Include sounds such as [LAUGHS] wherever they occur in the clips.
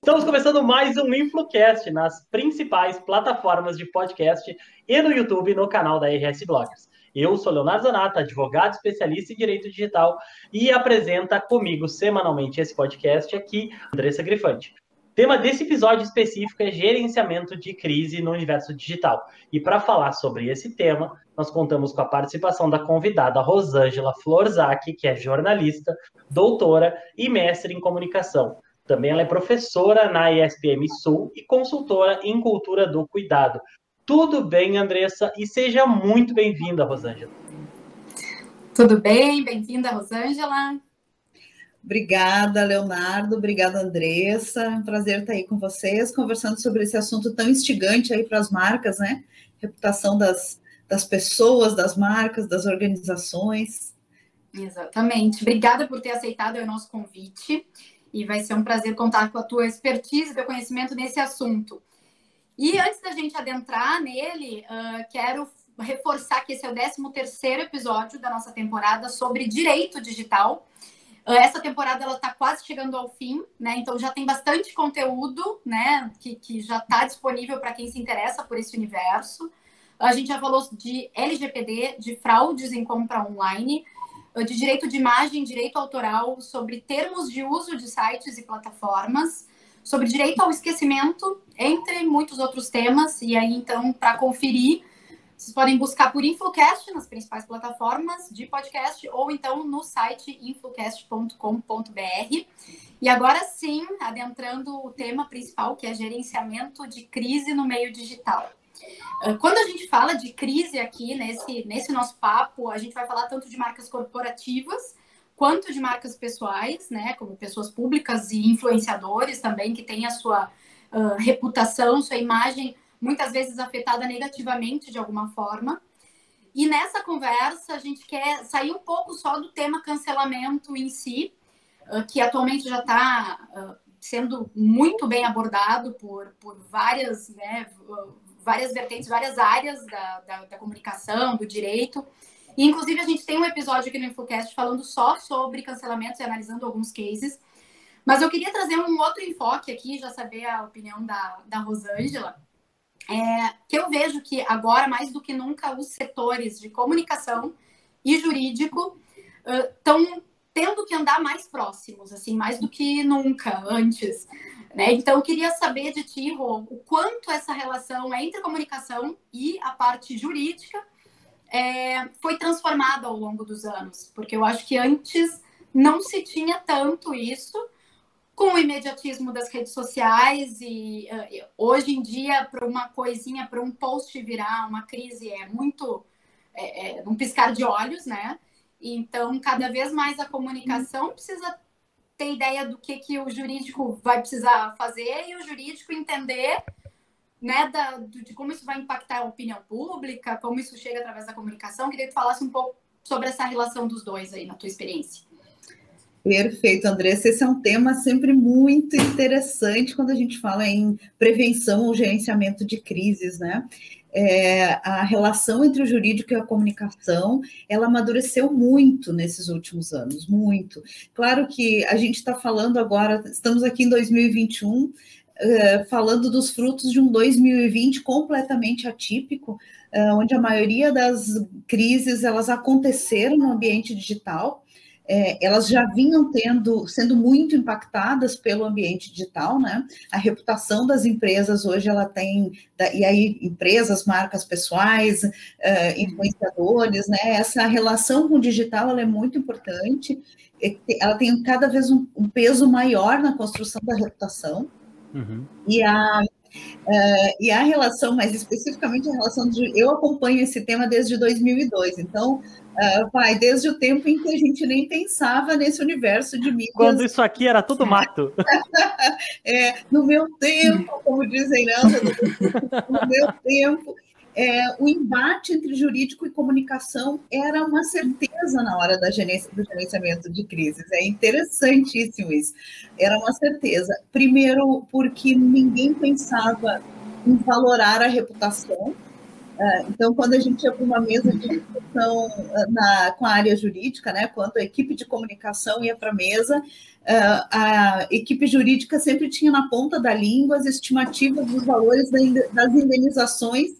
Estamos começando mais um InfluCast nas principais plataformas de podcast e no YouTube no canal da RS Bloggers. Eu sou Leonardo Zanata, advogado especialista em direito digital e apresenta comigo semanalmente esse podcast aqui, Andressa Grifante. Tema desse episódio específico é gerenciamento de crise no universo digital. E para falar sobre esse tema, nós contamos com a participação da convidada Rosângela Florzak, que é jornalista, doutora e mestre em comunicação. Também ela é professora na ESPM Sul e consultora em cultura do cuidado. Tudo bem, Andressa? E seja muito bem-vinda, Rosângela. Tudo bem, bem-vinda, Rosângela. Obrigada, Leonardo. Obrigada, Andressa. Um prazer estar aí com vocês, conversando sobre esse assunto tão instigante aí para as marcas, né? Reputação das, das pessoas, das marcas, das organizações. Exatamente. Obrigada por ter aceitado o nosso convite e vai ser um prazer contar com a tua expertise teu conhecimento nesse assunto. E antes da gente adentrar nele, uh, quero reforçar que esse é o 13 terceiro episódio da nossa temporada sobre direito digital. Essa temporada ela está quase chegando ao fim, né? Então já tem bastante conteúdo, né? Que, que já está disponível para quem se interessa por esse universo. A gente já falou de LGPD, de fraudes em compra online, de direito de imagem, direito autoral, sobre termos de uso de sites e plataformas, sobre direito ao esquecimento, entre muitos outros temas. E aí, então, para conferir, vocês podem buscar por Influcast nas principais plataformas de podcast ou então no site influcast.com.br. E agora sim, adentrando o tema principal, que é gerenciamento de crise no meio digital. Ah, quando a gente fala de crise aqui nesse, nesse nosso papo, a gente vai falar tanto de marcas corporativas quanto de marcas pessoais, né, como pessoas públicas e influenciadores também que têm a sua uh, reputação, sua imagem muitas vezes afetada negativamente de alguma forma. E nessa conversa a gente quer sair um pouco só do tema cancelamento em si, uh, que atualmente já está uh, sendo muito bem abordado por, por várias, né, várias vertentes, várias áreas da, da, da comunicação, do direito. E, inclusive, a gente tem um episódio aqui no InfoCast falando só sobre cancelamentos e analisando alguns cases. Mas eu queria trazer um outro enfoque aqui, já saber a opinião da, da Rosângela, é, que eu vejo que agora, mais do que nunca, os setores de comunicação e jurídico estão uh, tendo que andar mais próximos, assim, mais do que nunca antes. Né? Então, eu queria saber de ti, Rô, o quanto essa relação entre a comunicação e a parte jurídica é, foi transformada ao longo dos anos, porque eu acho que antes não se tinha tanto isso com o imediatismo das redes sociais e uh, hoje em dia para uma coisinha, para um post virar uma crise é muito é, é, um piscar de olhos, né? Então cada vez mais a comunicação precisa ter ideia do que, que o jurídico vai precisar fazer e o jurídico entender né, da, de como isso vai impactar a opinião pública, como isso chega através da comunicação. Queria que tu falasse um pouco sobre essa relação dos dois aí, na tua experiência. Perfeito, Andressa. Esse é um tema sempre muito interessante quando a gente fala em prevenção ou gerenciamento de crises, né? é, a relação entre o jurídico e a comunicação, ela amadureceu muito nesses últimos anos, muito. Claro que a gente está falando agora, estamos aqui em 2021, é, falando dos frutos de um 2020 completamente atípico, é, onde a maioria das crises elas aconteceram no ambiente digital, é, elas já vinham tendo, sendo muito impactadas pelo ambiente digital, né? A reputação das empresas hoje ela tem, e aí empresas, marcas pessoais, uh, influenciadores, né? Essa relação com o digital ela é muito importante. Ela tem cada vez um, um peso maior na construção da reputação. Uhum. E a Uh, e a relação, mais especificamente a relação de. Eu acompanho esse tema desde 2002, então Uh, vai desde o tempo em que a gente nem pensava nesse universo de mídias. Quando isso aqui era tudo [LAUGHS] mato. é, no meu tempo, como dizem, não, no meu tempo, é, o embate entre jurídico e comunicação era uma certeza na hora da gerência, do gerenciamento de crises. É interessantíssimo isso. Era uma certeza. Primeiro, porque ninguém pensava em valorar a reputação Uh, então, quando a gente ia para uma mesa de discussão uh, na, com a área jurídica, né, quando a equipe de comunicação ia para a mesa, uh, a equipe jurídica sempre tinha na ponta da língua as estimativas dos valores das indenizações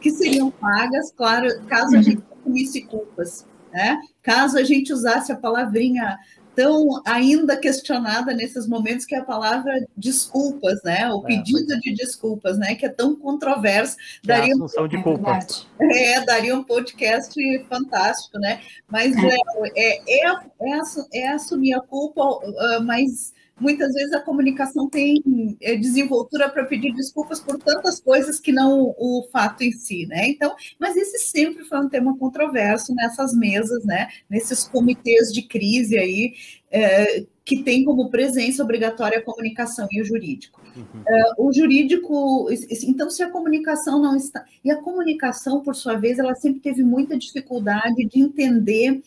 que seriam pagas, claro, caso a gente assumisse culpas. Né? Caso a gente usasse a palavrinha tão ainda questionada nesses momentos que é a palavra desculpas, né? O é, pedido é. de desculpas, né? Que é tão controverso. Que daria é um... de culpas. É, daria um podcast fantástico, né? Mas é, é, é, é, é assumir a culpa, ah, mas muitas vezes a comunicação tem é, desenvoltura para pedir desculpas por tantas coisas que não o fato em si, né? Então, mas esse sempre foi um tema controverso nessas mesas, né? Nesses comitês de crise aí, é, que tem como presença obrigatória a comunicação e o jurídico. Uhum. É, o jurídico, então, se a comunicação não está. E a comunicação, por sua vez, ela sempre teve muita dificuldade de entender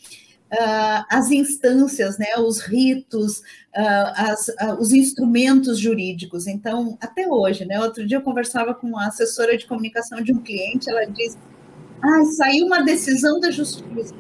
uh, as instâncias, né, os ritos, uh, as, uh, os instrumentos jurídicos. Então, até hoje, né, outro dia eu conversava com uma assessora de comunicação de um cliente, ela disse, ah, saiu uma decisão da justiça,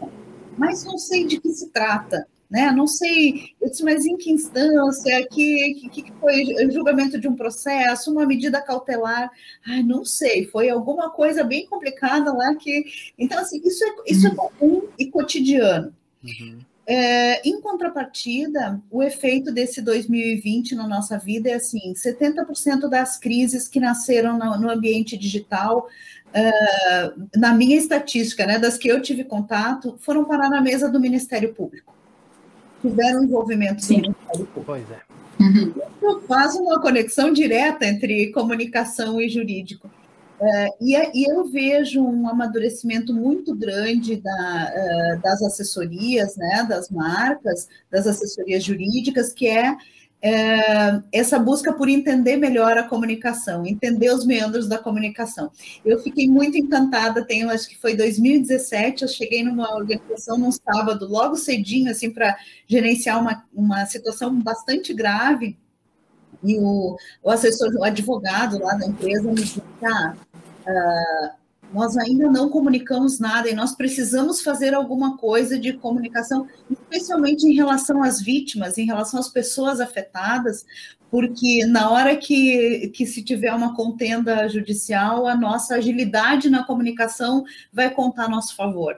mas não sei de que se trata. Né? Não sei, eu disse, mas em que instância, que, que, que foi julgamento de um processo, uma medida cautelar? Ai, não sei, foi alguma coisa bem complicada lá que. Então, assim, isso é, isso é comum e cotidiano. Uhum. É, em contrapartida, o efeito desse 2020 na nossa vida é assim: 70% das crises que nasceram no, no ambiente digital, uh, na minha estatística, né, das que eu tive contato, foram parar na mesa do Ministério Público. Tiveram envolvimento Sim. do Ministério Público. Pois é. Uhum. Isso faz uma conexão direta entre comunicação e jurídico. Uh, e, e, eu vejo um amadurecimento muito grande da, uh, das assessorias, né, das marcas, das assessorias jurídicas, que é uh, essa busca por entender melhor a comunicação, entender os meandros da comunicação. Eu fiquei muito encantada, tenho, acho que foi 2017, eu cheguei numa organização num sábado, logo cedinho, assim, para gerenciar uma, uma situação bastante grave, e o, o assessor, o advogado lá da empresa me disse, ah, uh, nós ainda não comunicamos nada e nós precisamos fazer alguma coisa de comunicação, especialmente em relação às vítimas, em relação às pessoas afetadas, porque na hora que, que se tiver uma contenda judicial, a nossa agilidade na comunicação vai contar a nosso favor.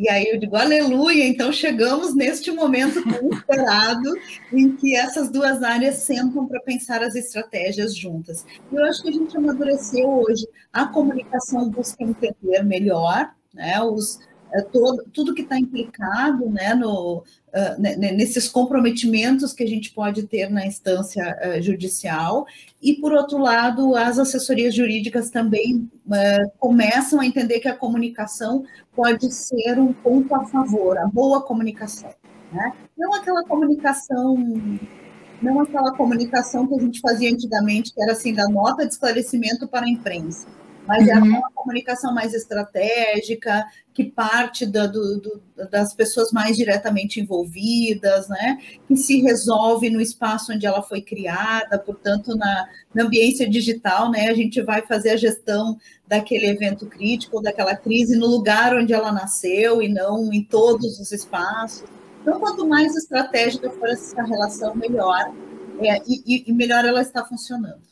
E aí eu digo, aleluia, então chegamos neste momento tão [LAUGHS] esperado em que essas duas áreas sentam para pensar as estratégias juntas. E eu acho que a gente amadureceu hoje. A comunicação busca entender melhor né, os, é, todo, tudo que está implicado né, no, uh, nesses comprometimentos que a gente pode ter na instância uh, judicial, e, por outro lado, as assessorias jurídicas também uh, começam a entender que a comunicação pode ser um ponto a favor, a boa comunicação. Né? Não aquela comunicação não aquela comunicação que a gente fazia antigamente, que era assim, da nota de esclarecimento para a imprensa mas é uhum. é uma comunicação mais estratégica, que parte do, do, das pessoas mais diretamente envolvidas, né? que se resolve no espaço onde ela foi criada, portanto, na, na ambiência digital, né? a gente vai fazer a gestão daquele evento crítico, daquela crise, no lugar onde ela nasceu e não em todos os espaços. Então, quanto mais estratégica for essa relação, melhor, é, e, e melhor ela está funcionando.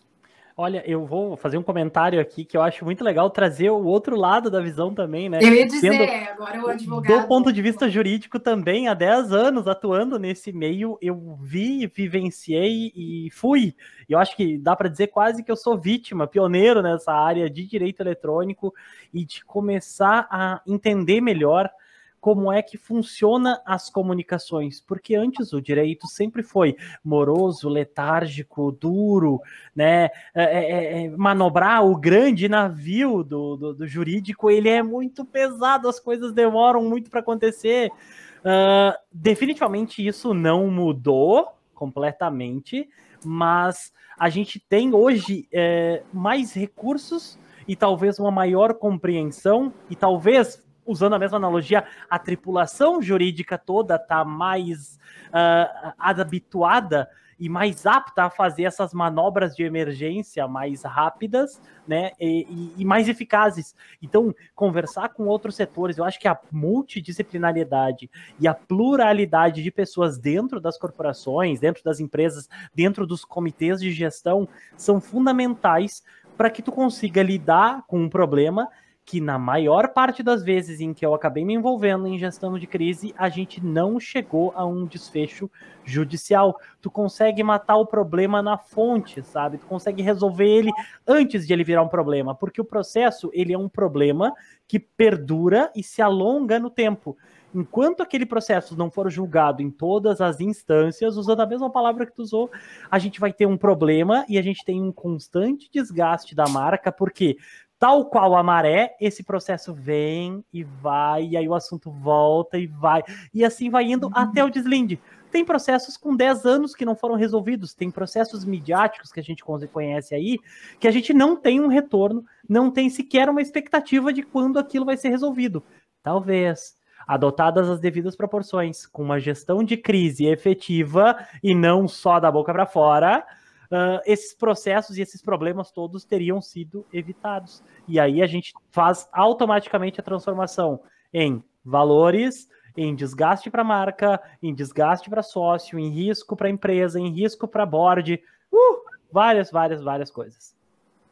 Olha, eu vou fazer um comentário aqui que eu acho muito legal trazer o outro lado da visão também, né? Eu ia dizer, Sendo, agora o advogado. Do ponto de vista jurídico também, há 10 anos atuando nesse meio, eu vi, vivenciei e fui. E eu acho que dá para dizer quase que eu sou vítima, pioneiro nessa área de direito eletrônico e de começar a entender melhor como é que funciona as comunicações, porque antes o direito sempre foi moroso, letárgico, duro, né? É, é, é, é, manobrar o grande navio do, do, do, jurídico, ele é muito pesado, as coisas demoram muito para acontecer. Uh, definitivamente isso não mudou completamente, mas a gente tem hoje é, mais recursos e talvez uma maior compreensão e talvez usando a mesma analogia, a tripulação jurídica toda está mais uh, habituada e mais apta a fazer essas manobras de emergência mais rápidas, né, e, e, mais eficazes. Então, conversar com outros setores, eu acho que a multidisciplinariedade e a pluralidade de pessoas dentro das corporações, dentro das empresas, dentro dos comitês de gestão, são fundamentais para que tu consiga lidar com um problema que na maior parte das vezes em que eu acabei me envolvendo em gestão de crise, a gente não chegou a um desfecho judicial. Tu consegue matar o problema na fonte, sabe? Tu consegue resolver ele antes de ele virar um problema, porque o processo, ele é um problema que perdura e se alonga no tempo. Enquanto aquele processo não for julgado em todas as instâncias, usando a mesma palavra que tu usou, a gente vai ter um problema e a gente tem um constante desgaste da marca, porque tal qual a maré, esse processo vem e vai, e aí o assunto volta e vai, e assim vai indo uhum. até o deslinde. Tem processos com 10 anos que não foram resolvidos, tem processos midiáticos que a gente conhece aí, que a gente não tem um retorno, não tem sequer uma expectativa de quando aquilo vai ser resolvido. Talvez, adotadas as devidas proporções, com uma gestão de crise efetiva e não só da boca para fora, uh, esses processos e esses problemas todos teriam sido evitados. E aí a gente faz automaticamente a transformação em valores, em desgaste para a marca, em desgaste para sócio, em risco para a empresa, em risco para board, uh, várias, várias, várias coisas.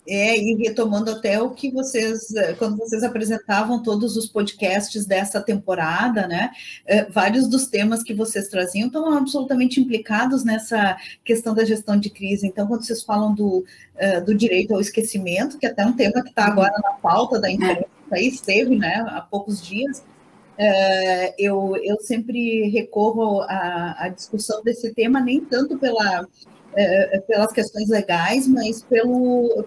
É, e retomando até o que vocês, eh, quando vocês apresentavam todos os podcasts dessa temporada, né? Eh, vários dos temas que vocês traziam estão absolutamente implicados nessa questão da gestão de crise. Então, quando vocês falam do, eh, do direito ao esquecimento, que é até um tema que está agora na pauta da imprensa, aí esteve, né, há poucos dias, eu, eu sempre recorro à, à discussão desse tema, nem tanto pela é, é, pelas questões legais, mas pelo,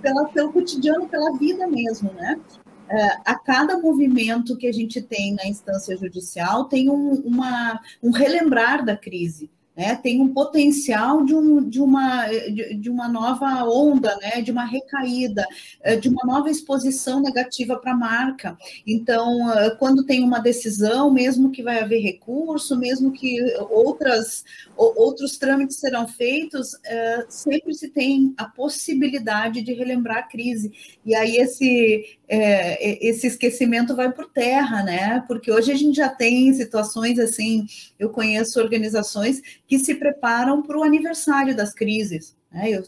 pela, pelo cotidiano, pela vida mesmo, né? É, a cada movimento que a gente tem na instância judicial tem um, uma, um relembrar da crise né, tem um potencial de, um, de, uma, de, de, uma nova onda, né, de uma recaída, eh, de uma nova exposição negativa para a marca. Então, eh, quando tem uma decisão, mesmo que vai haver recurso, mesmo que outras, outros trâmites serão feitos, eh, sempre se tem a possibilidade de relembrar a crise. E aí esse, esse esquecimento vai por terra, né? Porque hoje a gente já tem situações assim, eu conheço organizações que se preparam para o aniversário das crises. Né? Eu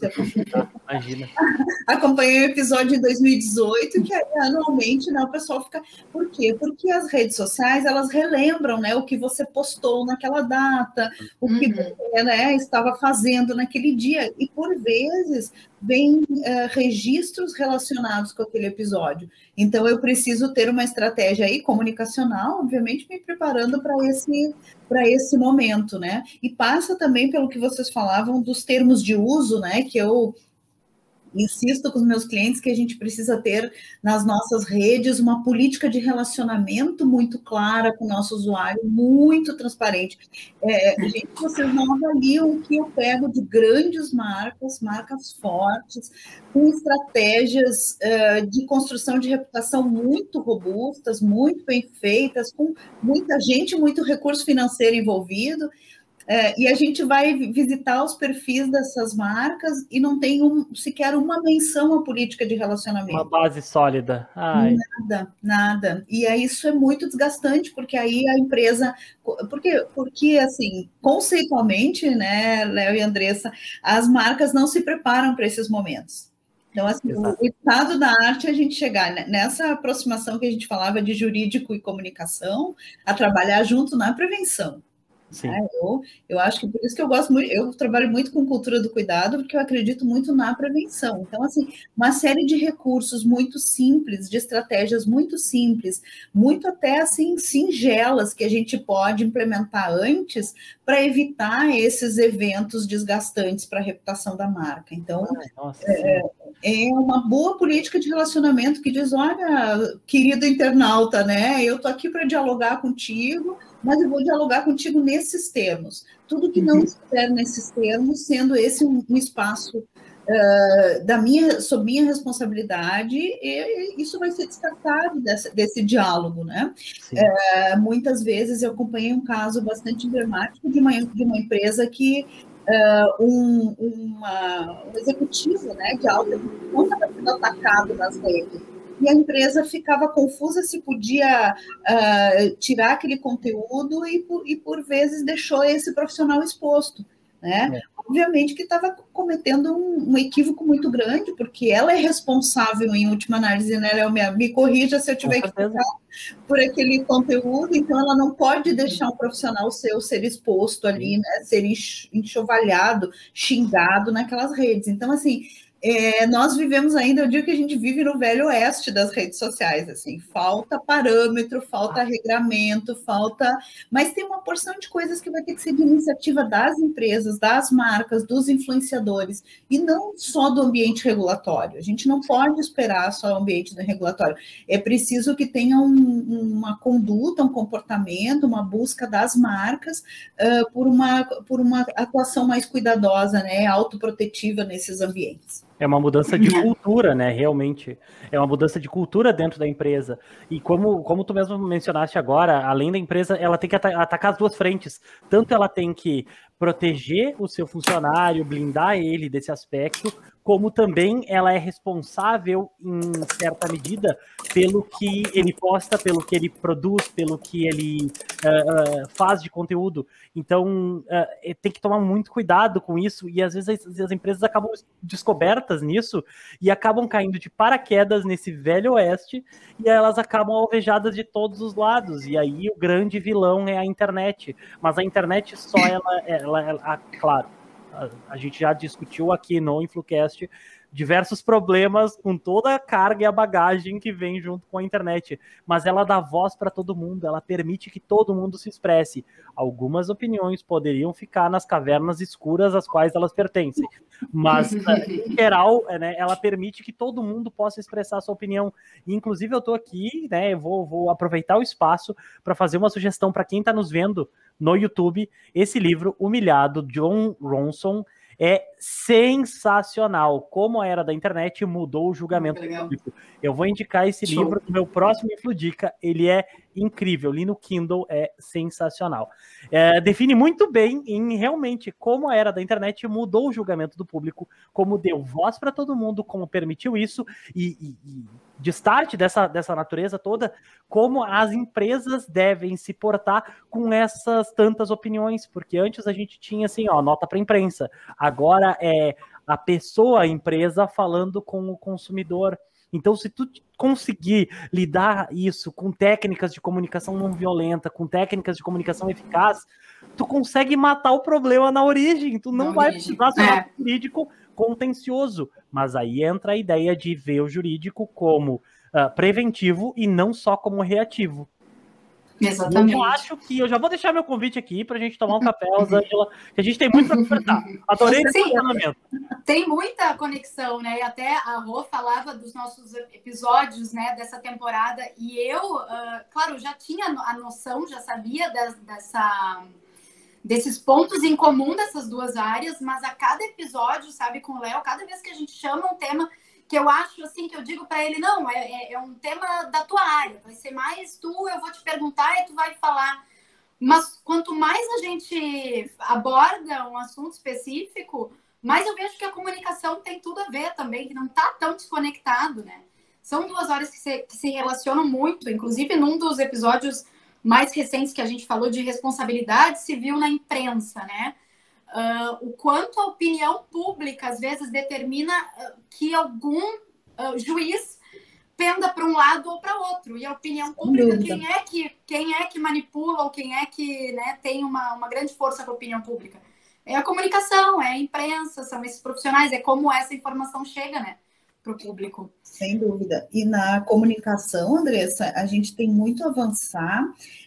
acompanhei, [LAUGHS] acompanhei o episódio em 2018, que anualmente né, o pessoal fica. Por quê? Porque as redes sociais elas relembram né, o que você postou naquela data, o que uhum. você né, estava fazendo naquele dia. E por vezes vem uh, registros relacionados com aquele episódio. Então eu preciso ter uma estratégia aí comunicacional, obviamente, me preparando para esse para esse momento, né? E passa também pelo que vocês falavam dos termos de uso, né? Que eu insisto com os meus clientes que a gente precisa ter nas nossas redes uma política de relacionamento muito clara com o nosso usuário, muito transparente. É, gente, vocês não avaliam o que eu pego de grandes marcas, marcas fortes, com estratégias uh, de construção de reputação muito robustas, muito bem feitas, com muita gente, muito recurso financeiro envolvido. É, e a gente vai visitar os perfis dessas marcas e não tem um, sequer uma menção à política de relacionamento. Uma base sólida. Ai. Nada, nada. E aí isso é muito desgastante, porque aí a empresa. Porque, porque assim, conceitualmente, né, Léo e Andressa, as marcas não se preparam para esses momentos. Então, assim, Exato. o estado da arte é a gente chegar nessa aproximação que a gente falava de jurídico e comunicação, a trabalhar junto na prevenção. É, eu, eu acho que por isso que eu gosto muito, eu trabalho muito com cultura do cuidado, porque eu acredito muito na prevenção. Então, assim, uma série de recursos muito simples, de estratégias muito simples, muito até assim singelas que a gente pode implementar antes para evitar esses eventos desgastantes para a reputação da marca. Então, nossa, é, é, uma boa política de relacionamento que diz: olha, querido internauta, né? Eu tô aqui para dialogar contigo mas eu vou dialogar contigo nesses termos. Tudo que não uhum. estiver nesses termos, sendo esse um, um espaço uh, da minha, sob minha responsabilidade, e, isso vai ser descartado desse, desse diálogo, né? Uh, muitas vezes eu acompanhei um caso bastante emblemático de uma, de uma empresa que uh, um, uma, um executivo né, de alta estava sendo atacado nas redes. E a empresa ficava confusa se podia uh, tirar aquele conteúdo e por, e, por vezes, deixou esse profissional exposto. Né? É. Obviamente que estava cometendo um, um, equívoco muito grande, porque ela é responsável, em última análise, né, Léo? Me, me corrija se eu tiver que ficar por aquele conteúdo, então ela não pode deixar um profissional seu ser exposto ali, né, ser enxovalhado, xingado naquelas redes. Então, assim, é, nós vivemos ainda, eu digo que a gente vive no velho oeste das redes sociais, assim, falta parâmetro, falta regramento, falta, mas tem uma porção de coisas que vai ter que ser de iniciativa das empresas, das marcas, dos influenciadores, e não só do ambiente regulatório. A gente não pode esperar só o ambiente regulatório. É preciso que tenha um, uma conduta, um comportamento, uma busca das marcas uh, por, uma, por uma atuação mais cuidadosa, né, autoprotetiva nesses ambientes. É uma mudança de cultura, né? Realmente. É uma mudança de cultura dentro da empresa. E como, como tu mesmo mencionaste agora, além da empresa, ela tem que atacar as duas frentes. Tanto ela tem que proteger o seu funcionário, blindar ele desse aspecto, como também ela é responsável, em certa medida, pelo que ele posta, pelo que ele produz, pelo que ele uh, uh, faz de conteúdo. Então, uh, tem que tomar muito cuidado com isso, e às vezes as, as, empresas acabam descobertas nisso e acabam caindo de paraquedas nesse velho oeste, e elas acabam alvejadas de todos os lados. E aí o grande vilão é a internet. Mas a internet só ela, ela, ela, ela claro a, gente já discutiu aqui no InfluCast diversos problemas com toda a carga e a bagagem que vem junto com a internet, mas ela dá voz para todo mundo, ela permite que todo mundo se expresse. Algumas opiniões poderiam ficar nas cavernas escuras às quais elas pertencem, mas [LAUGHS] em geral, é, né, ela permite que todo mundo possa expressar sua opinião. inclusive eu estou aqui, né, vou, vou aproveitar o espaço para fazer uma sugestão para quem está nos vendo no YouTube, esse livro Humilhado, John Ronson, é sensacional. Como a era da internet mudou o julgamento público. Eu vou indicar esse Show. livro no meu próximo Infludica. Ele é incrível. Ali no Kindle é sensacional. É, define muito bem em realmente como a era da internet mudou o julgamento do público, como deu voz para todo mundo, como permitiu isso e, e, e de start dessa, dessa natureza toda, como as empresas devem se portar com essas tantas opiniões, porque antes a gente tinha assim, ó, nota para imprensa. Agora é a pessoa, a empresa falando com o consumidor. Então, se tu conseguir lidar isso com técnicas de comunicação não violenta, com técnicas de comunicação eficaz, tu consegue matar o problema na origem. Tu não na vai origem. precisar ser é. jurídico contencioso. Mas aí entra a ideia de ver o jurídico como uh, preventivo e não só como reativo. Exatamente. Eu acho que eu já vou deixar meu convite aqui para a gente tomar um café, Rosângela, que a gente tem muito para conversar. Adorei esse posicionamento. Tem muita conexão, né? E até a Rô falava dos nossos episódios, né, dessa temporada, e eu, uh, claro, já tinha a noção, já sabia dessa desses pontos em comum dessas duas áreas, mas a cada episódio, sabe, com o Léo, cada vez que a gente chama um tema que eu acho assim que eu digo para ele, não, é, é, é, um tema da tua área, vai ser mais tu, eu vou te perguntar e tu vai falar. Mas quanto mais a gente aborda um assunto específico, mais eu vejo que a comunicação tem tudo a ver também, que não está tão desconectado, né? São duas áreas que se, que se relacionam muito, inclusive num dos episódios mais recentes que a gente falou de responsabilidade civil na imprensa, né? Uh, o quanto a opinião pública às vezes determina uh, que algum uh, juiz penda para um lado ou para outro. E a opinião pública, quem é que quem é que manipula ou quem é que né, tem uma, uma grande força com a opinião pública? É a comunicação, é a imprensa, são esses profissionais, é como essa informação chega, né? Para o público. Sem dúvida. E na comunicação, Andressa, a gente tem muito a avançar,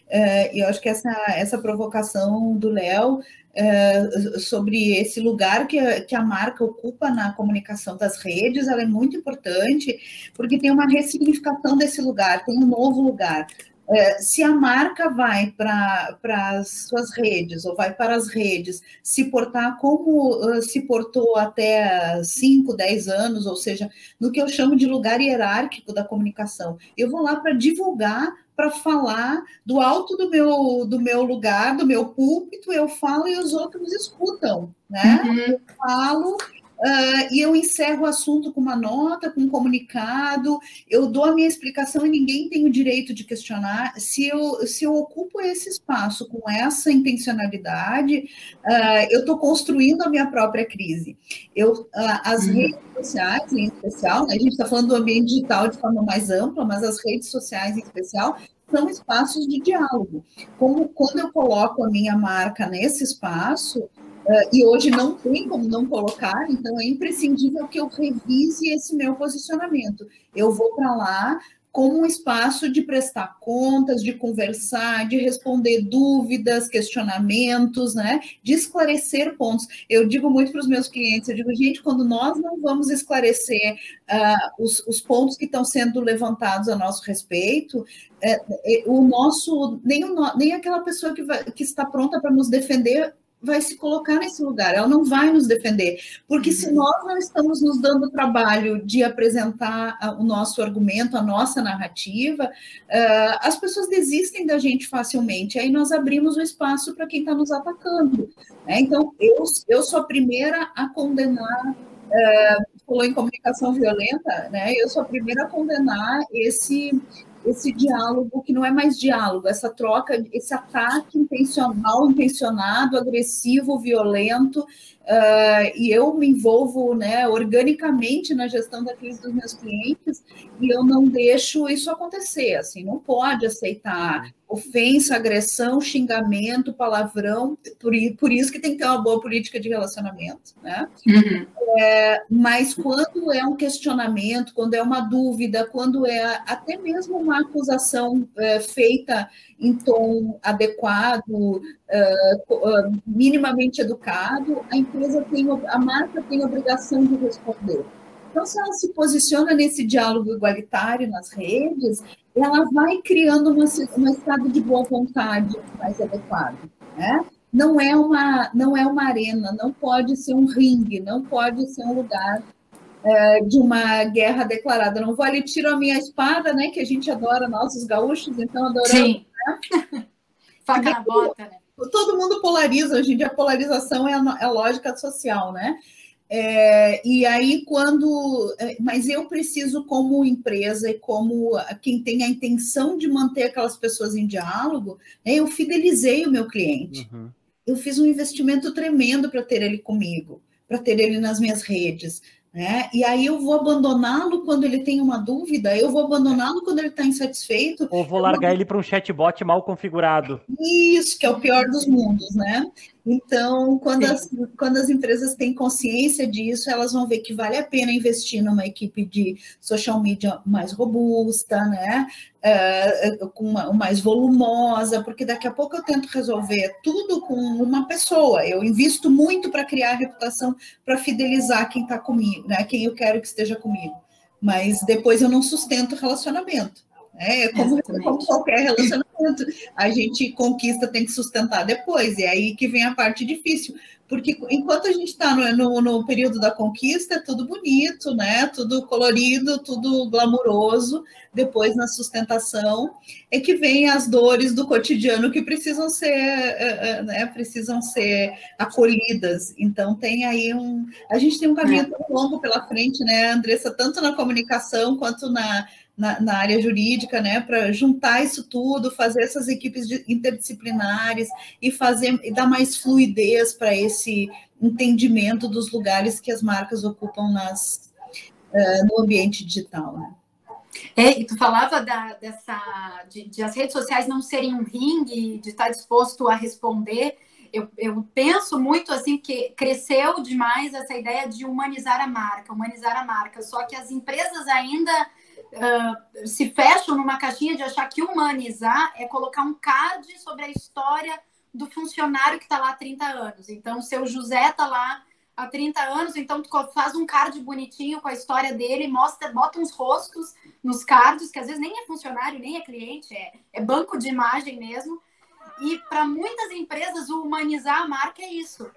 é, e eu acho que essa, essa provocação do Léo é, sobre esse lugar que que a marca ocupa na comunicação das redes, ela é muito importante, porque tem uma ressignificação desse lugar, tem um novo lugar. É, se a marca vai para as suas redes ou vai para as redes se portar como se portou até 5, 10 anos, ou seja, no que eu chamo de lugar hierárquico da comunicação, eu vou lá para divulgar para falar do alto do meu, do meu lugar, do meu púlpito, eu falo e os outros escutam, né? Uhum. Eu falo Uh, e eu encerro o assunto com uma nota, com um comunicado, eu dou a minha explicação e ninguém tem o direito de questionar. Se eu, se eu ocupo esse espaço com essa intencionalidade, uh, eu estou construindo a minha própria crise. Eu, uh, as uhum. redes sociais, em especial, né, a gente está falando do ambiente digital de forma mais ampla, mas as redes sociais, em especial, são espaços de diálogo. Como quando eu coloco a minha marca nesse espaço, Uh, e hoje não tem como não colocar, então é imprescindível que eu revise esse meu posicionamento. Eu vou para lá como um espaço de prestar contas, de conversar, de responder dúvidas, questionamentos, né? De esclarecer pontos. Eu digo muito para os meus clientes, eu digo, gente, quando nós não vamos esclarecer uh, os, os, pontos que estão sendo levantados a nosso respeito, é, é, o nosso nem, o, nem aquela pessoa que, vai, que está pronta para nos defender vai se colocar nesse lugar, ela não vai nos defender. Porque se uhum. nós não estamos nos dando o trabalho de apresentar o nosso argumento, a nossa narrativa, uh, as pessoas desistem da gente facilmente. Aí nós abrimos o espaço para quem está nos atacando. Né? Então, eu, eu sou a primeira a condenar. Uh, falou em comunicação violenta, né? Eu sou a primeira a condenar esse esse diálogo que não é mais diálogo, essa troca, esse ataque intencional, intencionado, agressivo, violento, uh, e eu me envolvo né, organicamente na gestão da crise dos meus clientes e eu não deixo isso acontecer, assim, não pode aceitar ofensa, agressão, xingamento, palavrão, por, por isso que tem que ter uma boa política de relacionamento, né? Uhum. É, mas quando é um questionamento, quando é uma dúvida, quando é até mesmo uma acusação é, feita em tom adequado, uh, minimamente educado, a empresa tem, a marca tem a obrigação de responder. Então, se ela se posiciona nesse diálogo igualitário nas redes, ela vai criando uma, um estado de boa vontade mais adequado, né? Não é uma não é uma arena, não pode ser um ringue, não pode ser um lugar é, de uma guerra declarada. Não vou ali tiro a minha espada, né? Que a gente adora, nós os gaúchos, então adoramos. Sim. Né? [LAUGHS] Faca na bota, né? Todo mundo polariza hoje em dia. A polarização é a, é a lógica social, né? É, e aí, quando. É, mas eu preciso, como empresa e como quem tem a intenção de manter aquelas pessoas em diálogo, né, eu fidelizei o meu cliente. Uhum. Eu fiz um investimento tremendo para ter ele comigo, para ter ele nas minhas redes. Né? E aí eu vou abandoná-lo quando ele tem uma dúvida, eu vou abandoná-lo quando ele está insatisfeito. Ou vou largar vou... ele para um chatbot mal configurado. Isso, que é o pior dos mundos, né? Então, quando as, quando as empresas têm consciência disso, elas vão ver que vale a pena investir numa equipe de social media mais robusta, né? É, com uma, mais volumosa, porque daqui a pouco eu tento resolver tudo com uma pessoa. Eu invisto muito para criar reputação, para fidelizar quem está comigo, né? Quem eu quero que esteja comigo. Mas depois eu não sustento o relacionamento. É, como, como, qualquer relacionamento, a gente conquista, tem que sustentar depois, e é aí que vem a parte difícil, porque enquanto a gente está no, no, no, período da conquista, é tudo bonito, né? Tudo colorido, tudo glamuroso. Depois, na sustentação, é que vem as dores do cotidiano que precisam ser, é, é, né? precisam ser acolhidas. Então, tem aí um. A gente tem um caminho tão longo pela frente, né, Andressa, tanto na comunicação quanto na na, na área jurídica, né, para juntar isso tudo, fazer essas equipes interdisciplinares e fazer e dar mais fluidez para esse entendimento dos lugares que as marcas ocupam nas, uh, no ambiente digital, né? É, e tu falava da, dessa de, de, as redes sociais não serem um ringue, de estar disposto a responder. Eu, eu penso muito assim que cresceu demais essa ideia de humanizar a marca, humanizar a marca. Só que as empresas ainda se fecham numa caixinha de achar que humanizar é colocar um card sobre a história do funcionário que está lá há 30 anos. Então, o seu José está lá há 30 anos, então tu faz um card bonitinho com a história dele, mostra, bota uns rostos nos cards, que às vezes nem é funcionário, nem é cliente, é, é banco de imagem mesmo. E para muitas empresas, o humanizar a marca é isso.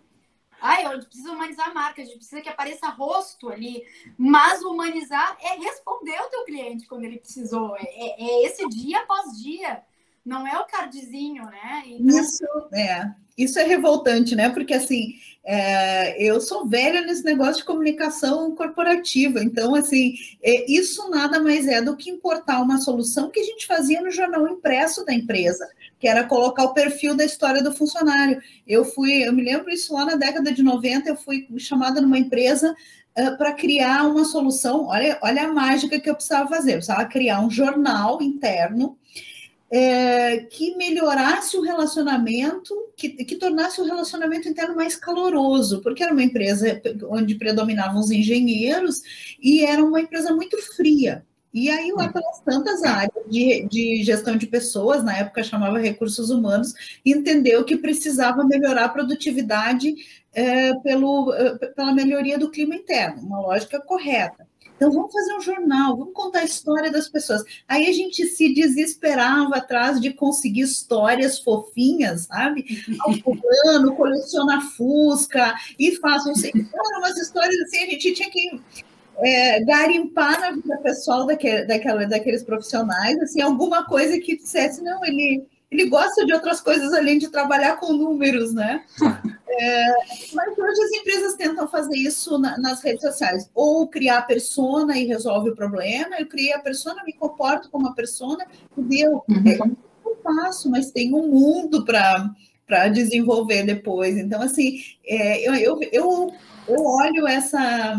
Ai, a gente precisa humanizar a marca, a gente precisa que apareça rosto ali. Mas humanizar é responder o teu cliente quando ele precisou. É, é, é esse dia após dia. Não é o cardzinho, né? Então... Isso é. Isso é revoltante, né? Porque assim, é, eu sou velha nesse negócio de comunicação corporativa, então assim, é, isso nada mais é do que importar uma solução que a gente fazia no jornal impresso da empresa, que era colocar o perfil da história do funcionário. Eu fui, eu me lembro isso lá na década de 90, eu fui chamada numa empresa uh, para criar uma solução. Olha, olha a mágica que eu precisava fazer, eu precisava criar um jornal interno é, que melhorasse o relacionamento, que, que tornasse o relacionamento interno mais caloroso, porque era uma empresa onde predominavam os engenheiros e era uma empresa muito fria. E aí, lá pelas tantas áreas de, de gestão de pessoas, na época chamava recursos humanos, entendeu que precisava melhorar a produtividade é, pelo, é, pela melhoria do clima interno, uma lógica correta. Então, vamos fazer um jornal, vamos contar a história das pessoas. Aí a gente se desesperava atrás de conseguir histórias fofinhas, sabe? [LAUGHS] O fulano coleciona Fusca e faz um. Eram umas histórias assim, a gente tinha que é, garimpar na vida pessoal daquele, daquela, daqueles profissionais, assim, alguma coisa que dissesse, não, ele, ele gosta de outras coisas além de trabalhar com números, né? É, mas hoje as empresas tentam fazer isso na, nas redes sociais, ou criar a persona e resolve o problema, eu criei a persona, me comporto como a persona, deu. Uhum. É, eu faço, mas tem um mundo para desenvolver depois. Então, assim, é, eu, eu, eu, eu olho essa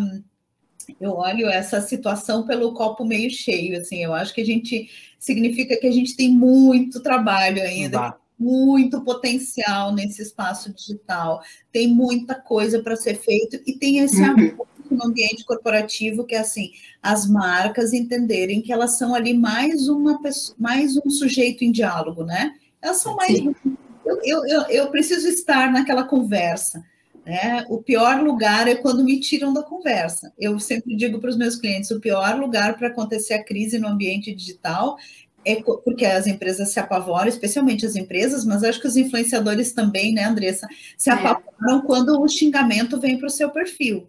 eu olho essa situação pelo copo meio cheio, assim, eu acho que a gente significa que a gente tem muito trabalho ainda, muito potencial nesse espaço digital, tem muita coisa para ser feito e tem esse uhum. no ambiente corporativo que é assim, as marcas entenderem que elas são ali mais uma pessoa, mais um sujeito em diálogo, né? Elas são mais eu, eu, eu, eu preciso estar naquela conversa. Né? O pior lugar é quando me tiram da conversa. Eu sempre digo para os meus clientes: o pior lugar para acontecer a crise no ambiente digital é porque as empresas se apavoram, especialmente as empresas, mas acho que os influenciadores também, né, Andressa, se é. apavoram quando o xingamento vem para o seu perfil.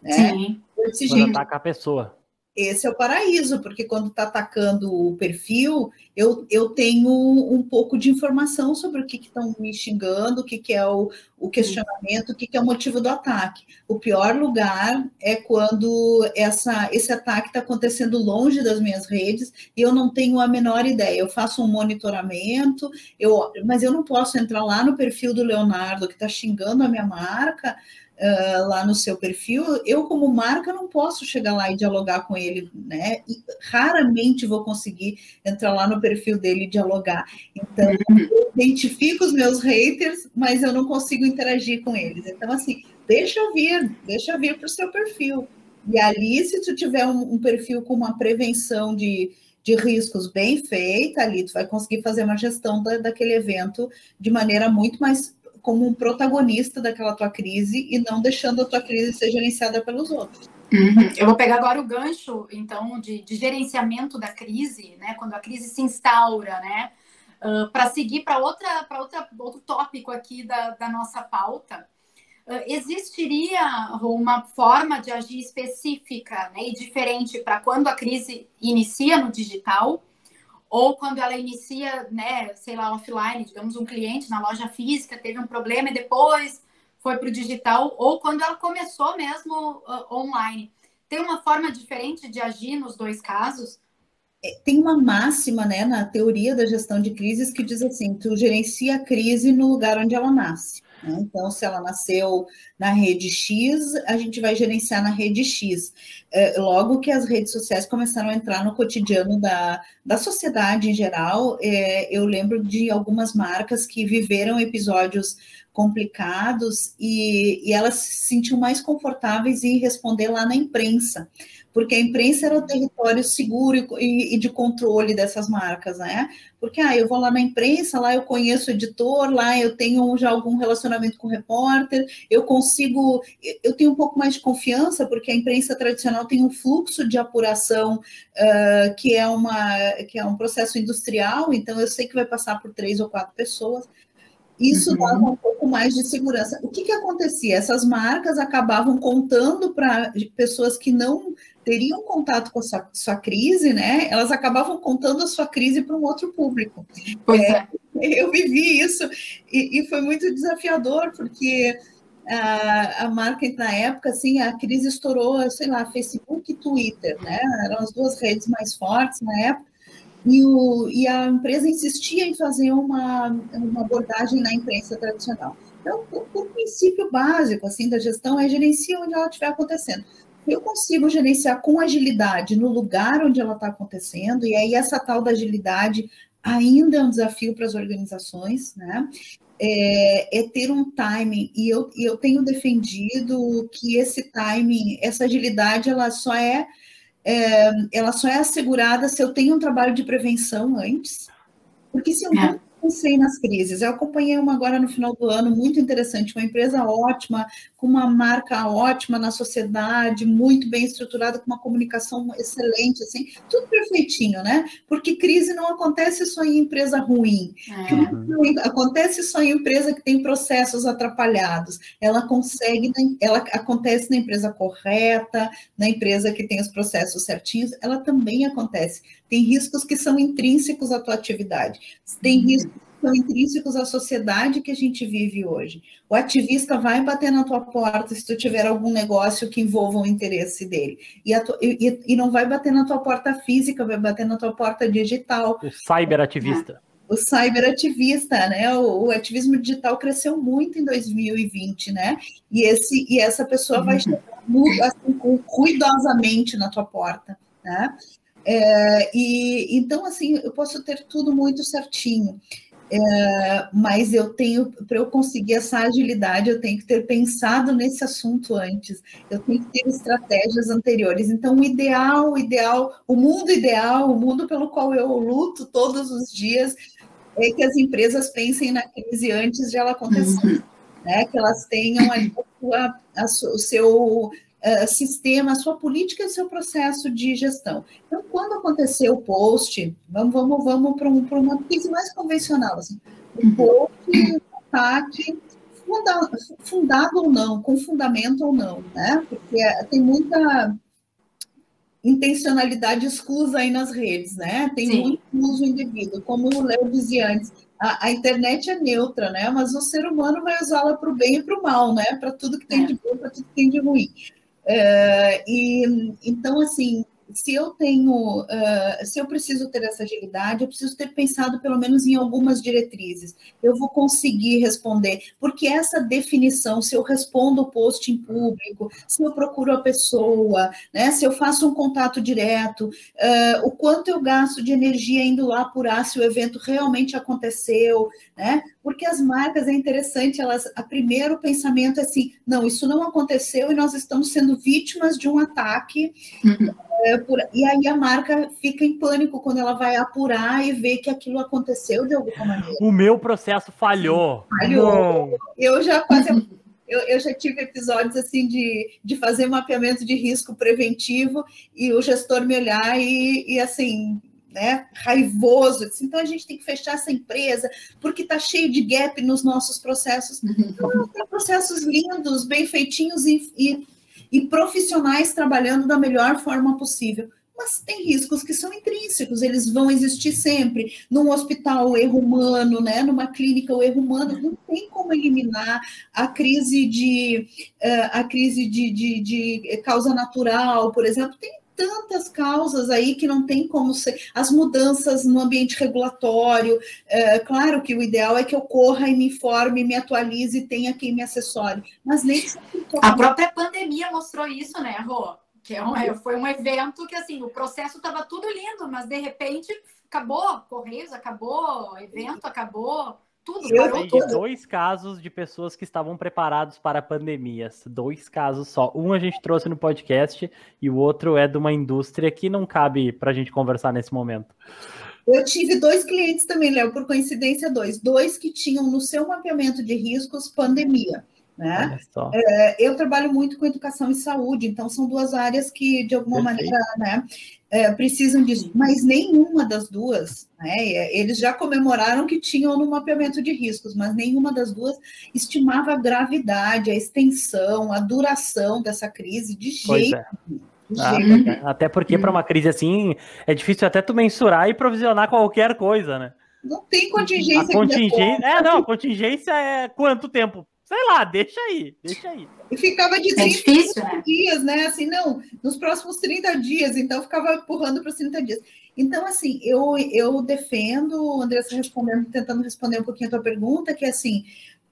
Né? Sim. Quando ataca a pessoa esse é o paraíso, porque quando está atacando o perfil, eu, eu tenho um pouco de informação sobre o que estão me xingando, o que, que é o, o questionamento, o que, que é o motivo do ataque. O pior lugar é quando essa, esse ataque está acontecendo longe das minhas redes e eu não tenho a menor ideia. Eu faço um monitoramento, eu, mas eu não posso entrar lá no perfil do Leonardo que está xingando a minha marca uh, lá no seu perfil, eu, como marca, não posso chegar lá e dialogar com ele, né? E raramente vou conseguir entrar lá no perfil dele e dialogar. Então, eu identifico os meus haters, mas eu não consigo interagir com eles. Então, assim, deixa eu vir, deixa eu vir para o seu perfil. E ali, se tu tiver um, um perfil com uma prevenção de, de riscos bem feita, ali tu vai conseguir fazer uma gestão da, daquele evento de maneira muito mais como um protagonista daquela tua crise e não deixando a tua crise ser gerenciada pelos outros. Uhum. Eu vou pegar agora o gancho, então, de, de, gerenciamento da crise, né? Quando a crise se instaura, né? Uh, para seguir para outra, para outra, outro tópico aqui da, da nossa pauta. Uh, existiria uma forma de agir específica né, e diferente para quando a crise inicia no digital ou quando ela inicia, né, sei lá, offline, digamos, um cliente na loja física teve um problema e depois foi para o digital, ou quando ela começou mesmo uh, online. Tem uma forma diferente de agir nos dois casos? É, tem uma máxima, né, na teoria da gestão de crises que diz assim: tu gerencia a crise no lugar onde ela nasce. Né? Então, se ela nasceu na rede X, a gente vai gerenciar na rede X. É, logo que as redes sociais começaram a entrar no cotidiano da, da sociedade em geral, é, eu lembro de algumas marcas que viveram episódios complicados e, e elas se sentiam mais confortáveis em responder lá na imprensa porque a imprensa era o território seguro e, e, de controle dessas marcas, né? Porque ah, eu vou lá na imprensa, lá eu conheço o editor, lá eu tenho já algum relacionamento com o repórter, eu consigo, eu tenho um pouco mais de confiança, porque a imprensa tradicional tem um fluxo de apuração uh, que é uma que é um processo industrial, então eu sei que vai passar por três ou quatro pessoas. Isso uhum. dava um pouco mais de segurança. O que, que acontecia? Essas marcas acabavam contando para pessoas que não teriam contato com a sua, sua, crise, né? Elas acabavam contando a sua crise para um outro público. Pois é. é. [LAUGHS] Eu vivi isso e, e foi muito desafiador, porque a, a marca na época, assim, a crise estourou, sei lá, Facebook e Twitter, né? Eram as duas redes mais fortes na época. E, o, e a empresa insistia em fazer uma, uma abordagem na imprensa tradicional. Então, o, o princípio básico assim da gestão é gerenciar onde ela estiver acontecendo. Eu consigo gerenciar com agilidade no lugar onde ela está acontecendo, e aí essa tal da agilidade ainda é um desafio para as organizações, né? É, é, ter um timing, e eu, eu tenho defendido que esse timing, essa agilidade, ela só é é, ela só é assegurada se eu tenho um trabalho de prevenção antes, porque se eu não é pensei nas crises. Eu acompanhei uma agora no final do ano, muito interessante, uma empresa ótima, com uma marca ótima na sociedade, muito bem estruturada, com uma comunicação excelente, assim, tudo perfeitinho, né? Porque crise não acontece só em empresa ruim, é. acontece só em empresa que tem processos atrapalhados. Ela consegue, ela acontece na empresa correta, na empresa que tem os processos certinhos, ela também acontece. Tem riscos que são intrínsecos à tua atividade, tem uhum. riscos são intrínsecos à sociedade que a gente vive hoje. O ativista vai bater na tua porta se tu tiver algum negócio que envolva o interesse dele. E, e, e, não vai bater na tua porta física, vai bater na tua porta digital. O cyberativista. O cyberativista, né? O, o, ativismo digital cresceu muito em 2020, né? E, esse, e essa pessoa vai uhum. chegar assim, cuidadosamente na tua porta, né? É, e então assim eu posso ter tudo muito certinho é, mas eu tenho, para eu conseguir essa agilidade, eu tenho que ter pensado nesse assunto antes, eu tenho que ter estratégias anteriores. Então, o ideal, o ideal, o mundo ideal, o mundo pelo qual eu luto todos os dias, é que as empresas pensem na crise antes de ela acontecer, uhum. né? que elas tenham a, a, a, o seu uh, sistema, a sua política e o seu processo de gestão. Então, quando aconteceu o post, vamos, vamos, vamos para um, uma crise mais convencional, assim, o uhum. post, ataque, funda, fundado ou não, com fundamento ou não, né? Porque tem muita intencionalidade escusa aí nas redes, né? Tem Sim. muito uso indevido, como o Léo dizia antes, a, a, internet é neutra, né? Mas o ser humano vai usá-la para o bem e para o mal, né? Para tudo que tem é. de bom, para tudo que tem de ruim. É, e então, assim, se eu tenho, uh, se eu preciso ter essa agilidade, eu preciso ter pensado pelo menos em algumas diretrizes. Eu vou conseguir responder, porque essa definição, se eu respondo o post em público, se eu procuro a pessoa, né, se eu faço um contato direto, uh, o quanto eu gasto de energia indo lá apurar se o evento realmente aconteceu, né? Porque as marcas é interessante, elas, a primeiro pensamento é assim, não, isso não aconteceu e nós estamos sendo vítimas de um ataque. Uhum é, por, e aí a marca fica em pânico quando ela vai apurar e ver que aquilo aconteceu de alguma maneira. O meu processo falhou. Falhou. Não. Eu já quase. Eu, eu, já tive episódios assim de, de fazer mapeamento de risco preventivo e o gestor me olhar e, e assim, né, raivoso. Disse, então a gente tem que fechar essa empresa porque está cheio de gap nos nossos processos. Uhum. Então, tem processos lindos, bem feitinhos e, e e profissionais trabalhando da melhor forma possível. Mas tem riscos que são intrínsecos, eles vão existir sempre. Num hospital, o erro humano, né? numa clínica, o erro humano, não tem como eliminar a crise de, uh, a crise de, de, de causa natural, por exemplo. Tem tantas causas aí que não tem como ser. As mudanças no ambiente regulatório, é, claro que o ideal é que eu corra e me informe, me atualize e tenha quem me assessore, mas nem. A própria pandemia mostrou isso, né, Rô? Que é um, é, foi um evento que, assim, o processo estava tudo lindo, mas de repente acabou, Correios acabou, evento acabou tudo, eu parou tudo. dois casos de pessoas que estavam preparados para pandemias. Dois casos só. Um a gente trouxe no podcast e o outro é de uma indústria que não cabe para a gente conversar nesse momento. Eu tive dois clientes também, Léo, por coincidência, dois. Dois que tinham no seu mapeamento de riscos pandemia. Né? É, eu trabalho muito com educação e saúde, então são duas áreas que, de alguma Perfeito. maneira, né? é, precisam disso, mas nenhuma das duas, né? Eles já comemoraram que tinham no mapeamento de riscos, mas nenhuma das duas estimava a gravidade, a extensão, a duração dessa crise de jeito é. Ah, até porque para uma crise assim é difícil até tu mensurar e provisionar qualquer coisa, né? Não tem contingência. A contingência, é, não, a contingência é quanto tempo? Sei lá, deixa aí, deixa aí. E ficava de 30 é difícil, né? dias, né? Assim, não, nos próximos 30 dias, então ficava empurrando para os 30 dias. Então, assim, eu, eu defendo, Andressa respondendo, tentando responder um pouquinho a tua pergunta, que é assim,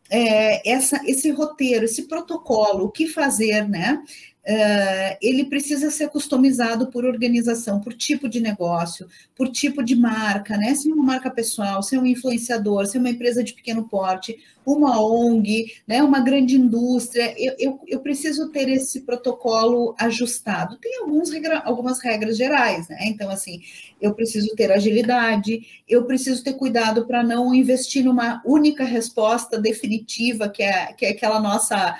é, essa, esse roteiro, esse protocolo, o que fazer, né? Uh, ele precisa ser customizado por organização, por tipo de negócio, por tipo de marca, né? Se é uma marca pessoal, se é um influenciador, se é uma empresa de pequeno porte, uma ONG, né? uma grande indústria, eu, eu, eu preciso ter esse protocolo ajustado. Tem alguns regra, algumas regras gerais, né? Então, assim, eu preciso ter agilidade, eu preciso ter cuidado para não investir numa única resposta definitiva, que é, que é aquela nossa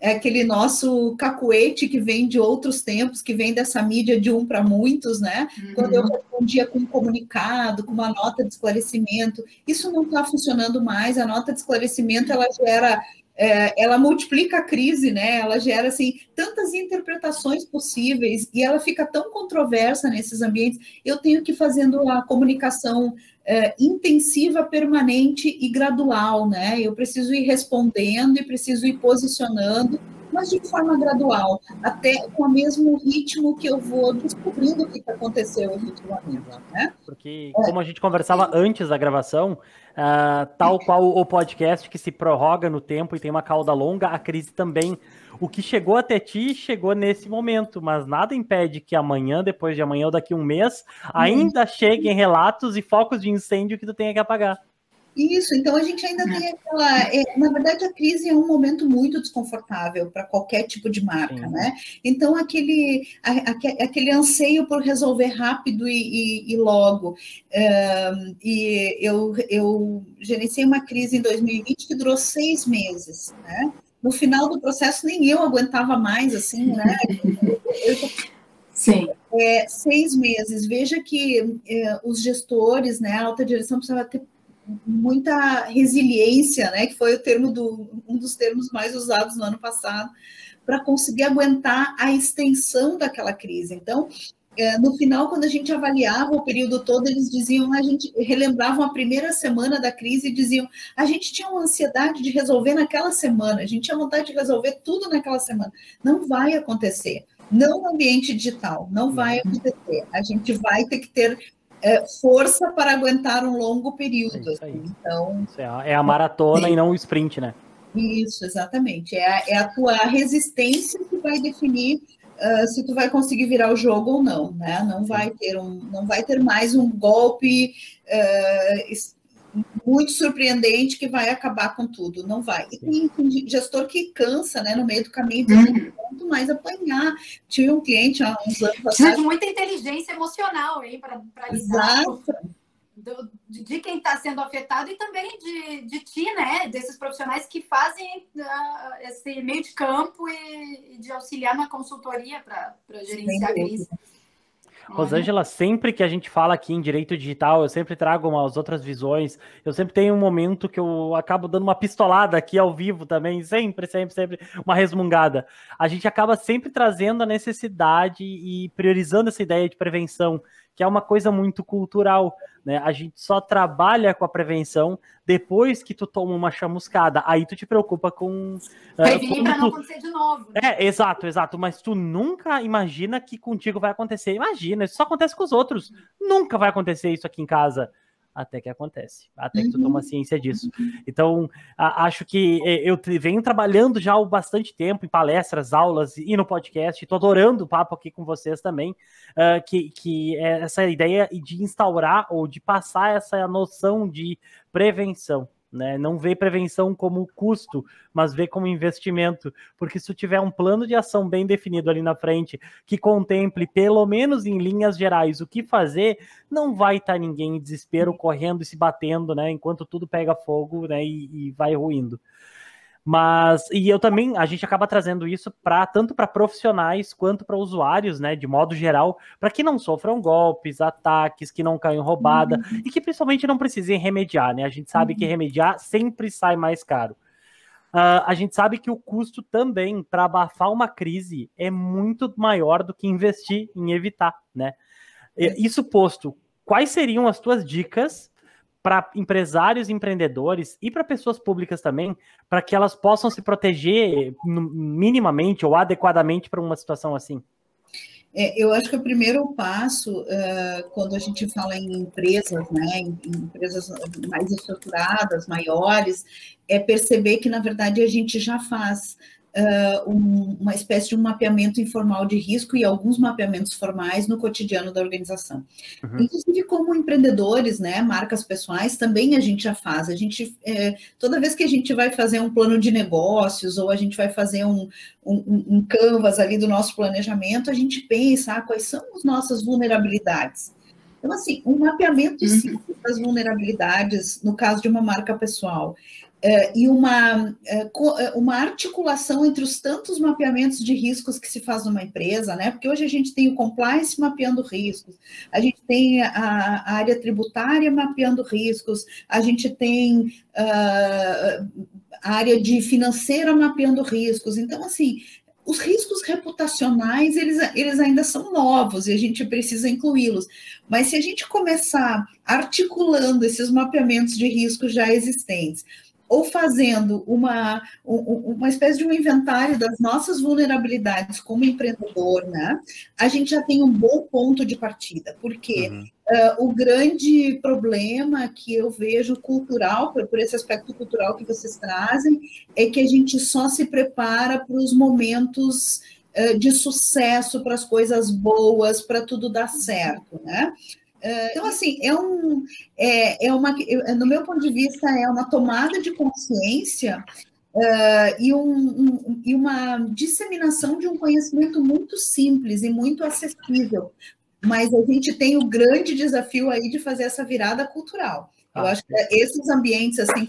é aquele nosso cacuete que vem de outros tempos, que vem dessa mídia de um para muitos, né? Uhum. Quando eu respondia com um comunicado, com uma nota de esclarecimento, isso não está funcionando mais. A nota de esclarecimento ela gera, é, ela multiplica a crise, né? Ela gera assim tantas interpretações possíveis e ela fica tão controversa nesses ambientes. Eu tenho que fazendo a comunicação é, intensiva, permanente e gradual, né? Eu preciso ir respondendo e preciso ir posicionando, mas de forma gradual, até com o mesmo ritmo que eu vou descobrindo o que aconteceu efetivamente, né? Porque, como a gente conversava antes da gravação, uh, tal qual o podcast que se prorroga no tempo e tem uma cauda longa, a crise também o que chegou até ti chegou nesse momento, mas nada impede que amanhã, depois de amanhã ou daqui a um mês, ainda cheguem relatos e focos de incêndio que tu tenha que apagar. Isso, então a gente ainda tem aquela. É, na verdade, a crise é um momento muito desconfortável para qualquer tipo de marca, Sim. né? Então, aquele, a, aquele anseio por resolver rápido e, e, e logo. Um, e eu, eu gerenciei uma crise em 2020 que durou seis meses, né? no final do processo nem eu aguentava mais, assim, né? Sim. É, seis meses. Veja que é, os gestores, né, a alta direção precisava ter muita resiliência, né, que foi o termo do, um dos termos mais usados no ano passado, para conseguir aguentar a extensão daquela crise. Então, é, no final, quando a gente avaliava o período todo, eles diziam, a gente relembravam a primeira semana da crise e diziam, a gente tinha uma ansiedade de resolver naquela semana, a gente tinha vontade de resolver tudo naquela semana. Não vai acontecer. Não no ambiente digital, não vai uhum. acontecer. A gente vai ter que ter é, força para aguentar um longo período. É então, é a, é a maratona e não o sprint, né? Isso, exatamente. É a, é a tua resistência que vai definir uh, se tu vai conseguir virar o jogo ou não, né? Não vai ter um, não vai ter mais um golpe uh, muito surpreendente que vai acabar com tudo, não vai. E tem, tem gestor que cansa, né? No meio do caminho, uhum. quanto mais apanhar. Tinha um cliente há uns anos Precisa de muita inteligência emocional, hein, para lidar. Do, de quem está sendo afetado e também de, de ti, né? Desses profissionais que fazem uh, esse meio de campo e, e de auxiliar na consultoria para gerenciar a crise. Rosângela, sempre que a gente fala aqui em direito digital, eu sempre trago umas outras visões. Eu sempre tenho um momento que eu acabo dando uma pistolada aqui ao vivo também, sempre, sempre, sempre, uma resmungada. A gente acaba sempre trazendo a necessidade e priorizando essa ideia de prevenção, que é uma coisa muito cultural. Né? A gente só trabalha com a prevenção depois que tu toma uma chamuscada. Aí tu te preocupa com. Ah, Prevenir uh, para não acontecer de novo. Né? É, exato, exato. Mas tu nunca imagina que contigo vai acontecer. Imagina, isso só acontece com os outros. Nunca vai acontecer isso aqui em casa até que acontece, até que tu toma uhum. ciência disso. Então, a, acho que é, eu venho trabalhando já há bastante tempo em palestras, aulas e no podcast, estou adorando o papo aqui com vocês também, uh, que, que é essa ideia de instaurar ou de passar essa noção de prevenção. Né? Não vê prevenção como custo, mas vê como investimento. Porque se tiver um plano de ação bem definido ali na frente, que contemple, pelo menos em linhas gerais, o que fazer, não vai estar tá ninguém em desespero correndo e se batendo, né? Enquanto tudo pega fogo né? e, e vai ruindo. Mas, e eu também, a gente acaba trazendo isso para tanto para profissionais quanto para usuários, né, de modo geral, para que não sofram golpes, ataques, que não caiam roubada uhum. e que principalmente não precisem remediar, né? A gente sabe uhum. que remediar sempre sai mais caro. Uh, a gente sabe que o custo também para abafar uma crise é muito maior do que investir em evitar, né? Isso posto, quais seriam as tuas dicas para empresários, empreendedores e para pessoas públicas também, para que elas possam se proteger minimamente ou adequadamente para uma situação assim? É, eu acho que o primeiro passo, uh, quando a gente fala em empresas, né, em, em empresas mais estruturadas, maiores, é perceber que, na verdade, a gente já faz uh, um, uma espécie de um mapeamento informal de risco e alguns mapeamentos formais no cotidiano da organização. Uhum. Inclusive, como empreendedores, né, marcas pessoais, também a gente já faz. A gente, é, toda vez que a gente vai fazer um plano de negócios ou a gente vai fazer um, um, um canvas ali do nosso planejamento, a gente pensa ah, quais são as nossas vulnerabilidades. Então, assim, um mapeamento uhum. simples das vulnerabilidades no caso de uma marca pessoal. É, e uma, é, é, uma articulação entre os tantos mapeamentos de riscos que se faz numa empresa, né? Porque hoje a gente tem o compliance mapeando riscos, a gente tem a, a área tributária mapeando riscos, a gente tem uh, a área de financeira mapeando riscos. Então, assim, os riscos reputacionais, eles, eles ainda são novos e a gente precisa incluí-los. Mas se a gente começar articulando esses mapeamentos de riscos já existentes, ou fazendo uma, uma espécie de um inventário das nossas vulnerabilidades como empreendedor, né? A gente já tem um bom ponto de partida, porque uhum. uh, o grande problema que eu vejo cultural, por, por esse aspecto cultural que vocês trazem, é que a gente só se prepara para os momentos uh, de sucesso, para as coisas boas, para tudo dar certo, né? Então, assim, é um, é, é uma, no meu ponto de vista, é uma tomada de consciência uh, e, um, um, e uma disseminação de um conhecimento muito simples e muito acessível. Mas a gente tem o grande desafio aí de fazer essa virada cultural. Eu ah, acho que esses ambientes, assim,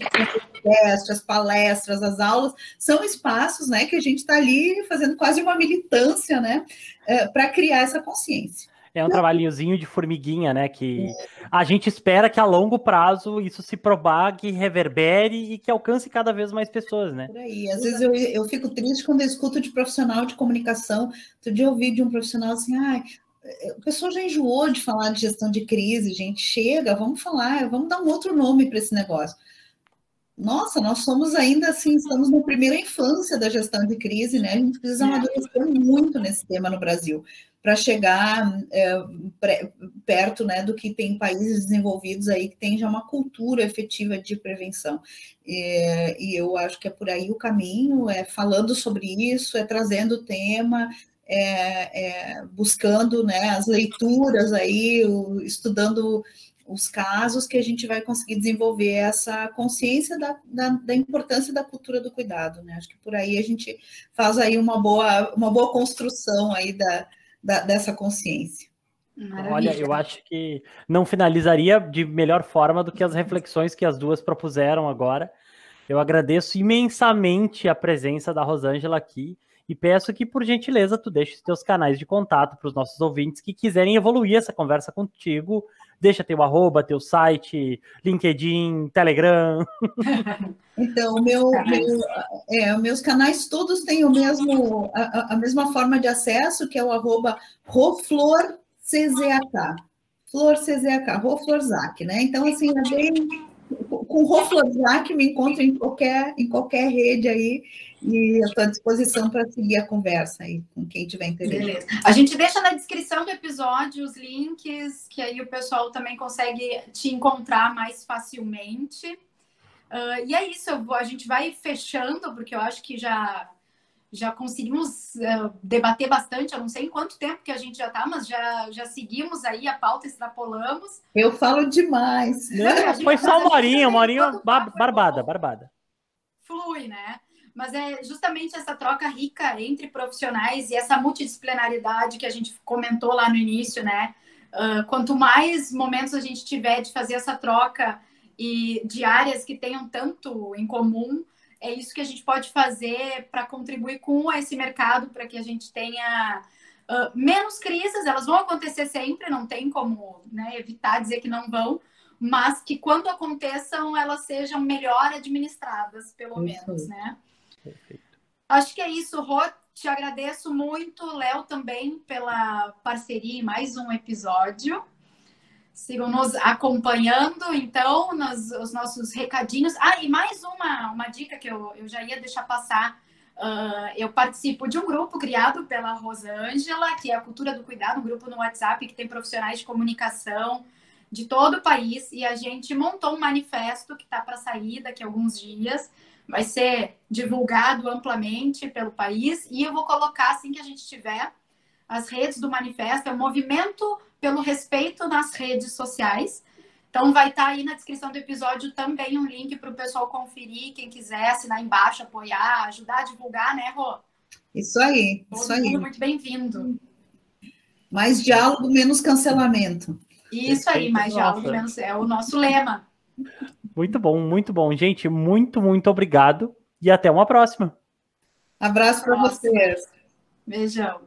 as palestras, as aulas, são espaços, né, que a gente está ali fazendo quase uma militância, né, uh, para criar essa consciência. É um trabalhinhozinho de formiguinha, né? Que a gente espera que a longo prazo isso se propague, reverbere e que alcance cada vez mais pessoas, né? Por aí. Às vezes eu, eu fico triste quando eu escuto de profissional de comunicação. Outro dia eu ouvi de um profissional assim, ai, o pessoal já enjoou de falar de gestão de crise, gente. Chega, vamos falar, vamos dar um outro nome para esse negócio. Nossa, nós somos ainda assim, estamos na primeira infância da gestão de crise, né? A gente precisa é. amadurecer muito nesse tema no Brasil para chegar é, perto né, do que tem países desenvolvidos aí que tem já uma cultura efetiva de prevenção. E, e eu acho que é por aí o caminho, é falando sobre isso, é trazendo o tema, é, é, buscando né, as leituras aí, o, estudando os casos que a gente vai conseguir desenvolver essa consciência da, da, da, importância da cultura do cuidado, né? Acho que por aí a gente faz aí uma boa, uma boa construção aí da, da, dessa consciência. Maravilha. Olha, eu acho que não finalizaria de melhor forma do que as reflexões que as duas propuseram agora. Eu agradeço imensamente a presença da Rosângela aqui e peço que, por gentileza, tu deixe os teus canais de contato para os nossos ouvintes que quiserem evoluir essa conversa contigo. Deixa teu arroba, teu site, LinkedIn, Telegram. [LAUGHS] Então, meu, meu é, meus canais todos têm o mesmo, a, a, mesma forma de acesso, que é o arroba roflorczak. Flor CZK, Roflorzac, né? Então, assim, é bem, com Roflorzac me encontro em qualquer, em qualquer rede aí e eu estou à disposição para seguir a conversa aí com quem tiver interesse. Beleza. A gente deixa na descrição do episódio os links, que aí o pessoal também consegue te encontrar mais facilmente. Uh, e é isso, vou, a gente vai fechando, porque eu acho que já já conseguimos uh, debater bastante. Eu não sei em quanto tempo que a gente já está, mas já, já seguimos aí a pauta, extrapolamos. Eu falo demais. Não, foi só uma horinha, uma horinha barbada, barbada. Flui, né? Mas é justamente essa troca rica entre profissionais e essa multidisciplinaridade que a gente comentou lá no início, né? Uh, quanto mais momentos a gente tiver de fazer essa troca e de áreas que tenham tanto em comum, é isso que a gente pode fazer para contribuir com esse mercado, para que a gente tenha uh, menos crises. Elas vão acontecer sempre, não tem como né, evitar dizer que não vão, mas que quando aconteçam, elas sejam melhor administradas, pelo isso. menos, né? Perfeito. Acho que é isso, Rô. Te agradeço muito, Léo, também pela parceria em mais um episódio. Sigam nos acompanhando, então, nos os nossos recadinhos. Ah, e mais uma, uma dica que eu, eu já ia deixar passar. Uh, eu participo de um grupo criado pela Rosângela, que é a Cultura do Cuidado, um grupo no WhatsApp que tem profissionais de comunicação de todo o país. E a gente montou um manifesto que está para sair daqui a alguns dias. Vai ser divulgado amplamente pelo país. E eu vou colocar, assim que a gente tiver, as redes do manifesto. É um movimento pelo respeito nas redes sociais. Então vai estar tá aí na descrição do episódio também um link para o pessoal conferir, quem quiser assinar embaixo, apoiar, ajudar a divulgar, né, Rô? Isso aí, Todo isso mundo aí. muito bem-vindo. Mais diálogo, menos cancelamento. Isso aí, mais diálogo, menos é o nosso lema. Muito bom, muito bom. Gente, muito, muito obrigado e até uma próxima. Abraço para vocês. Beijão.